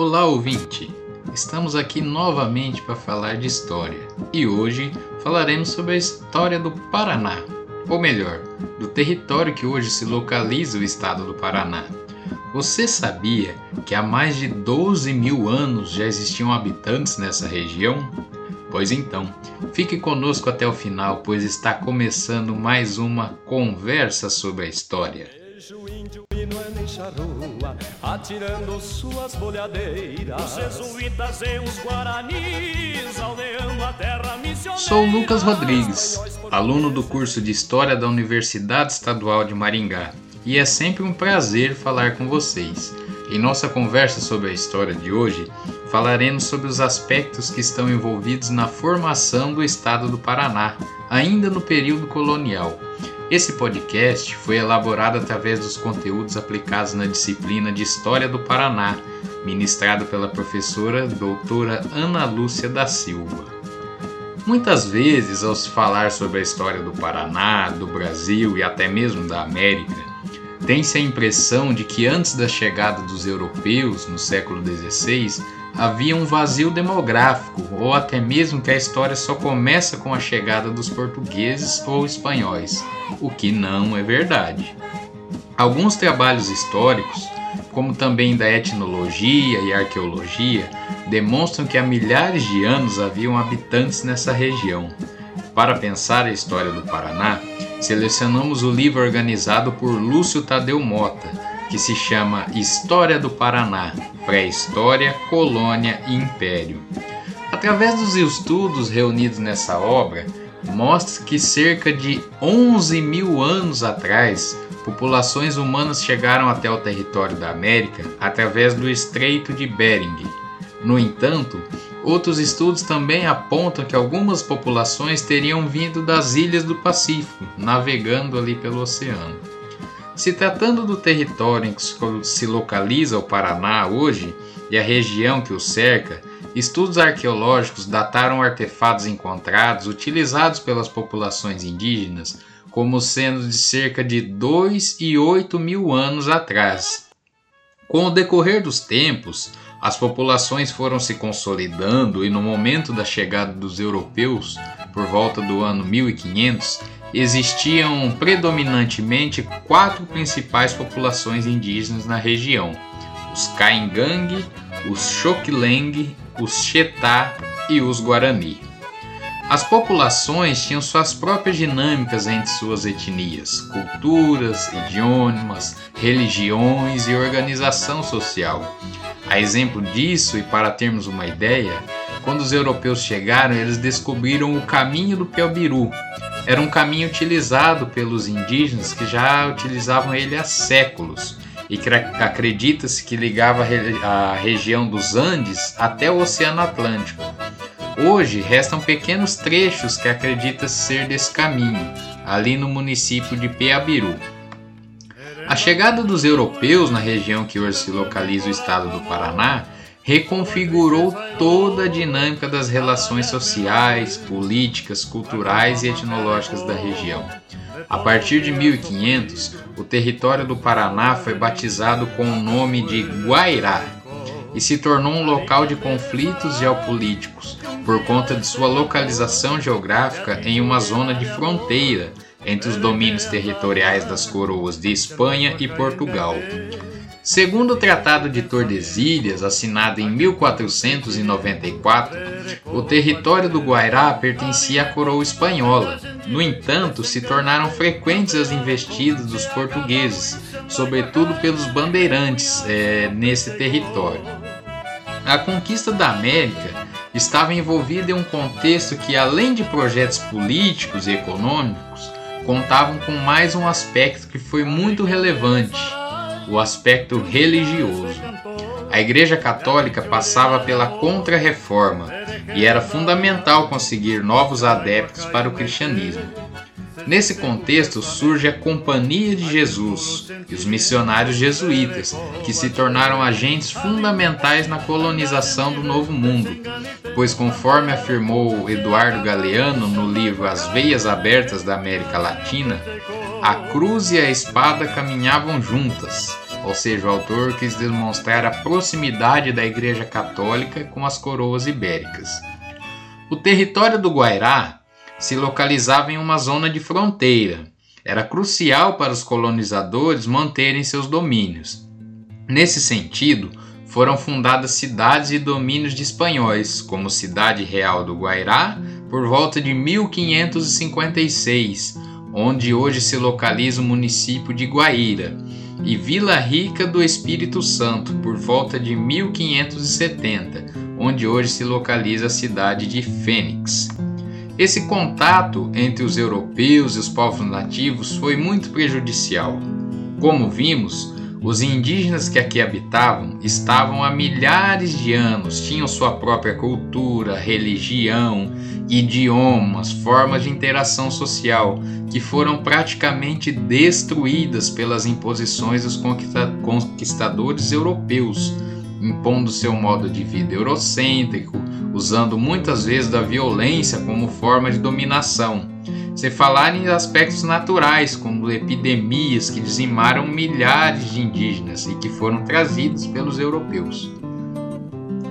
Olá, ouvinte! Estamos aqui novamente para falar de história e hoje falaremos sobre a história do Paraná, ou melhor, do território que hoje se localiza o estado do Paraná. Você sabia que há mais de 12 mil anos já existiam habitantes nessa região? Pois então, fique conosco até o final, pois está começando mais uma conversa sobre a história charrua, atirando suas bolhadeiras. Os jesuítas e os guaranis, aldeando a terra missioneira. Sou Lucas Rodrigues, aluno do curso de História da Universidade Estadual de Maringá, e é sempre um prazer falar com vocês. Em nossa conversa sobre a história de hoje, falaremos sobre os aspectos que estão envolvidos na formação do estado do Paraná, ainda no período colonial esse podcast foi elaborado através dos conteúdos aplicados na disciplina de História do Paraná, ministrado pela professora doutora Ana Lúcia da Silva. Muitas vezes, ao se falar sobre a história do Paraná, do Brasil e até mesmo da América, tem-se a impressão de que antes da chegada dos europeus no século XVI havia um vazio demográfico, ou até mesmo que a história só começa com a chegada dos portugueses ou espanhóis, o que não é verdade. Alguns trabalhos históricos, como também da etnologia e arqueologia, demonstram que há milhares de anos haviam habitantes nessa região. Para pensar a história do Paraná, selecionamos o livro organizado por Lúcio Tadeu Mota, que se chama História do Paraná, Pré-História, Colônia e Império. Através dos estudos reunidos nessa obra, mostra que cerca de 11 mil anos atrás, populações humanas chegaram até o território da América através do Estreito de Bering. No entanto, outros estudos também apontam que algumas populações teriam vindo das ilhas do Pacífico, navegando ali pelo oceano. Se tratando do território em que se localiza o Paraná hoje e a região que o cerca, estudos arqueológicos dataram artefatos encontrados utilizados pelas populações indígenas como sendo de cerca de 2 e 8 mil anos atrás. Com o decorrer dos tempos, as populações foram se consolidando e no momento da chegada dos europeus, por volta do ano 1500, existiam predominantemente quatro principais populações indígenas na região: os Caingangue, os Xoquileng, os Xetá e os Guarani. As populações tinham suas próprias dinâmicas entre suas etnias, culturas, idiomas, religiões e organização social. A exemplo disso, e para termos uma ideia, quando os europeus chegaram, eles descobriram o caminho do Piaubiru, era um caminho utilizado pelos indígenas que já utilizavam ele há séculos e que acredita-se que ligava a região dos Andes até o Oceano Atlântico. Hoje restam pequenos trechos que acredita ser desse caminho, ali no município de Peabiru. A chegada dos europeus na região que hoje se localiza o estado do Paraná reconfigurou toda a dinâmica das relações sociais, políticas, culturais e etnológicas da região. A partir de 1500, o território do Paraná foi batizado com o nome de Guairá e se tornou um local de conflitos geopolíticos por conta de sua localização geográfica em uma zona de fronteira entre os domínios territoriais das coroas de Espanha e Portugal. Segundo o Tratado de Tordesilhas, assinado em 1494, o território do Guairá pertencia à coroa espanhola. No entanto, se tornaram frequentes as investidas dos portugueses, sobretudo pelos bandeirantes é, nesse território. A conquista da América estava envolvida em um contexto que, além de projetos políticos e econômicos, contavam com mais um aspecto que foi muito relevante o aspecto religioso. A Igreja Católica passava pela Contra-Reforma e era fundamental conseguir novos adeptos para o cristianismo. Nesse contexto surge a Companhia de Jesus e os missionários jesuítas, que se tornaram agentes fundamentais na colonização do Novo Mundo, pois, conforme afirmou Eduardo Galeano no livro As Veias Abertas da América Latina, a cruz e a espada caminhavam juntas, ou seja, o autor quis demonstrar a proximidade da Igreja Católica com as coroas ibéricas. O território do Guairá se localizava em uma zona de fronteira. Era crucial para os colonizadores manterem seus domínios. Nesse sentido, foram fundadas cidades e domínios de espanhóis, como Cidade Real do Guairá, por volta de 1556, onde hoje se localiza o município de Guaíra, e Vila Rica do Espírito Santo, por volta de 1570, onde hoje se localiza a cidade de Fênix. Esse contato entre os europeus e os povos nativos foi muito prejudicial. Como vimos, os indígenas que aqui habitavam estavam há milhares de anos, tinham sua própria cultura, religião, idiomas, formas de interação social que foram praticamente destruídas pelas imposições dos conquistadores europeus, impondo seu modo de vida eurocêntrico, usando muitas vezes da violência como forma de dominação sem falar em aspectos naturais, como epidemias que dizimaram milhares de indígenas e que foram trazidos pelos europeus.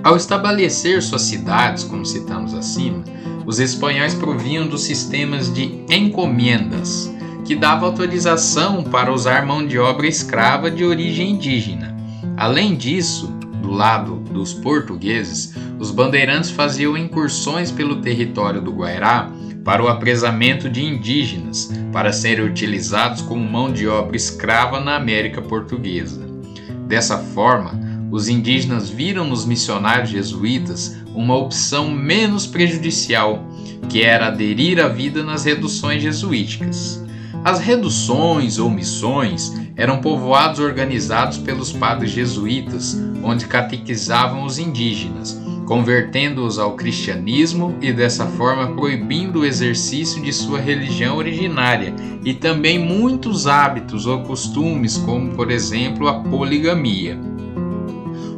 Ao estabelecer suas cidades, como citamos acima, os espanhóis provinham dos sistemas de encomendas, que dava autorização para usar mão de obra escrava de origem indígena. Além disso, do lado dos portugueses, os bandeirantes faziam incursões pelo território do Guairá para o apresamento de indígenas, para serem utilizados como mão de obra escrava na América Portuguesa. Dessa forma, os indígenas viram nos missionários jesuítas uma opção menos prejudicial, que era aderir à vida nas reduções jesuíticas. As reduções ou missões eram povoados organizados pelos padres jesuítas, onde catequizavam os indígenas, convertendo-os ao cristianismo e dessa forma proibindo o exercício de sua religião originária e também muitos hábitos ou costumes, como por exemplo a poligamia.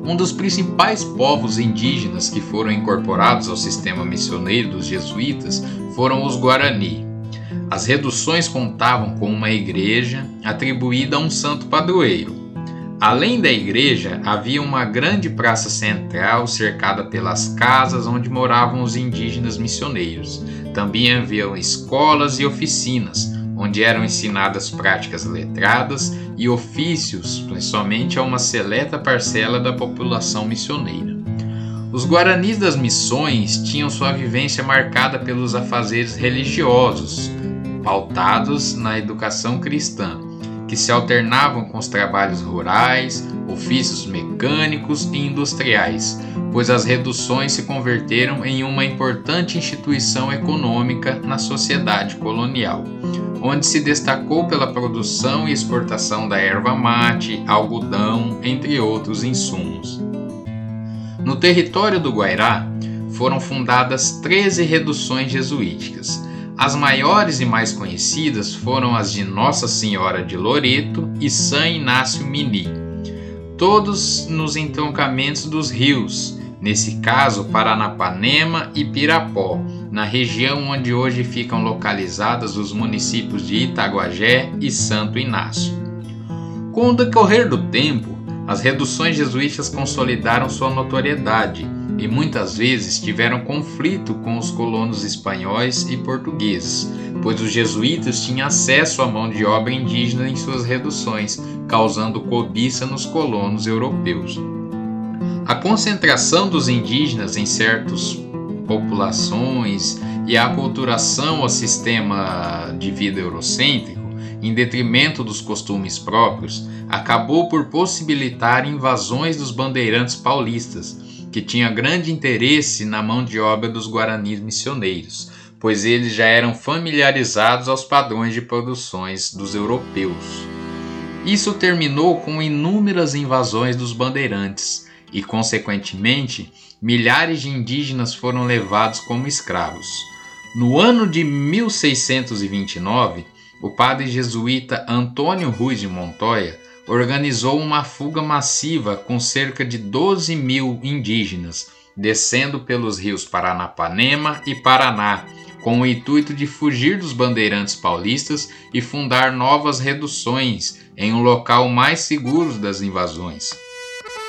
Um dos principais povos indígenas que foram incorporados ao sistema missioneiro dos jesuítas foram os Guarani. As reduções contavam com uma igreja atribuída a um santo padroeiro. Além da igreja, havia uma grande praça central cercada pelas casas onde moravam os indígenas missioneiros. Também haviam escolas e oficinas, pautados na educação cristã que se alternavam com os trabalhos rurais, ofícios mecânicos e industriais, pois as reduções se converteram em uma importante instituição econômica na sociedade colonial, onde se destacou pela produção e exportação da erva mate, algodão, entre outros insumos. No território do Guairá foram fundadas 13 reduções jesuíticas, as maiores e mais conhecidas foram as de Nossa Senhora de Loreto e São Inácio Mini, todos nos entroncamentos dos rios, nesse caso Paranapanema e Pirapó, na região onde hoje ficam localizados os municípios de Itaguajé e Santo Inácio. Com o decorrer do tempo, as reduções jesuítas consolidaram sua notoriedade e muitas vezes tiveram conflito com os colonos espanhóis e portugueses, pois os jesuítas tinham acesso à mão de obra indígena em suas reduções, causando cobiça nos colonos europeus. A concentração dos indígenas em certas populações e a aculturação ao sistema de vida eurocêntrico, em detrimento dos costumes próprios, acabou por possibilitar invasões dos bandeirantes paulistas, que tinha grande interesse na mão de obra dos guaranis missioneiros, pois eles já eram familiarizados aos padrões de produções dos europeus. Isso terminou com inúmeras invasões dos bandeirantes e, consequentemente, milhares de indígenas foram levados como escravos. No ano de 1629, o padre jesuíta Antônio Ruiz de Montoya organizou uma fuga massiva com cerca de 12 mil indígenas, descendo pelos rios Paranapanema e Paraná, com o intuito de fugir dos bandeirantes paulistas e fundar novas reduções em um local mais seguro das invasões.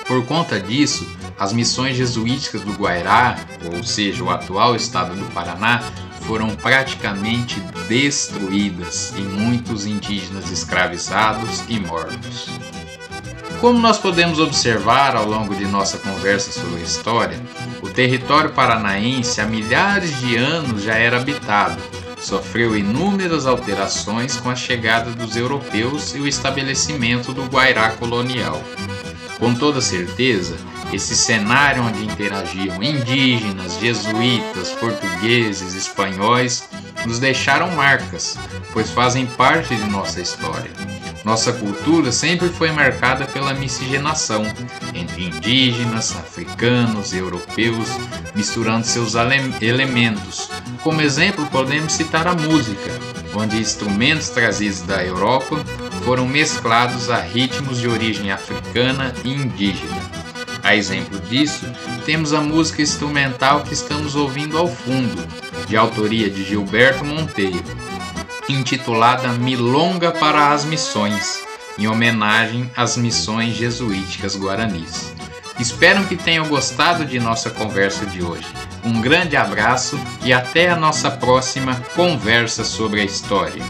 Por conta disso, as missões jesuíticas do Guairá, ou seja, o atual estado do Paraná, foram praticamente destruídas e muitos indígenas escravizados e mortos. Como nós podemos observar ao longo de nossa conversa sobre a história, o território paranaense há milhares de anos já era habitado, sofreu inúmeras alterações com a chegada dos europeus e o estabelecimento do Guairá colonial. Com toda certeza, esse cenário onde interagiam indígenas, jesuítas, portugueses, espanhóis, nos deixaram marcas, pois fazem parte de nossa história. Nossa cultura sempre foi marcada pela miscigenação entre indígenas, africanos e europeus, misturando seus elementos. Como exemplo, podemos citar a música, onde instrumentos trazidos da Europa foram mesclados a ritmos de origem africana e indígena. A exemplo disso, temos a música instrumental que estamos ouvindo ao fundo, de autoria de Gilberto Monteiro, intitulada Milonga para as Missões, em homenagem às missões jesuíticas guaranis. Espero que tenham gostado de nossa conversa de hoje. Um grande abraço e até a nossa próxima conversa sobre a história.